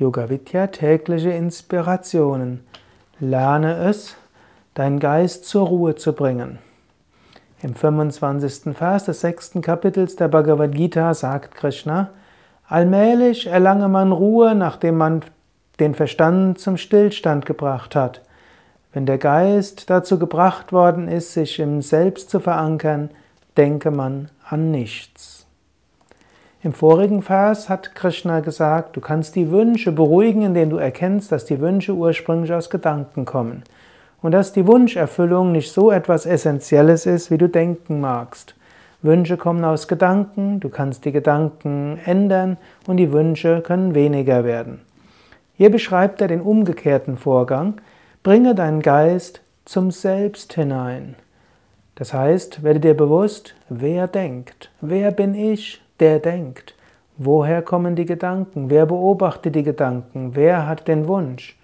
Yoga Vidya tägliche Inspirationen. Lerne es, deinen Geist zur Ruhe zu bringen. Im 25. Vers des sechsten Kapitels der Bhagavad Gita sagt Krishna, allmählich erlange man Ruhe, nachdem man den Verstand zum Stillstand gebracht hat. Wenn der Geist dazu gebracht worden ist, sich im Selbst zu verankern, denke man an nichts. Im vorigen Vers hat Krishna gesagt, du kannst die Wünsche beruhigen, indem du erkennst, dass die Wünsche ursprünglich aus Gedanken kommen und dass die Wunscherfüllung nicht so etwas Essentielles ist, wie du denken magst. Wünsche kommen aus Gedanken, du kannst die Gedanken ändern und die Wünsche können weniger werden. Hier beschreibt er den umgekehrten Vorgang, bringe deinen Geist zum Selbst hinein. Das heißt, werde dir bewusst, wer denkt, wer bin ich, der denkt? Woher kommen die Gedanken? Wer beobachtet die Gedanken? Wer hat den Wunsch?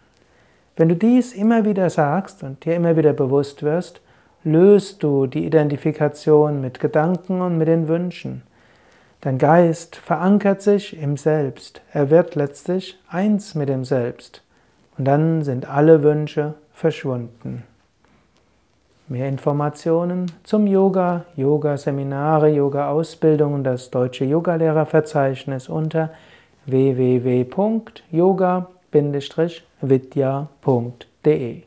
Wenn du dies immer wieder sagst und dir immer wieder bewusst wirst, löst du die Identifikation mit Gedanken und mit den Wünschen. Dein Geist verankert sich im Selbst. Er wird letztlich eins mit dem Selbst. Und dann sind alle Wünsche verschwunden. Mehr Informationen zum Yoga, Yoga-Seminare, Yoga-Ausbildung das deutsche Yogalehrerverzeichnis unter www.yoga-vidya.de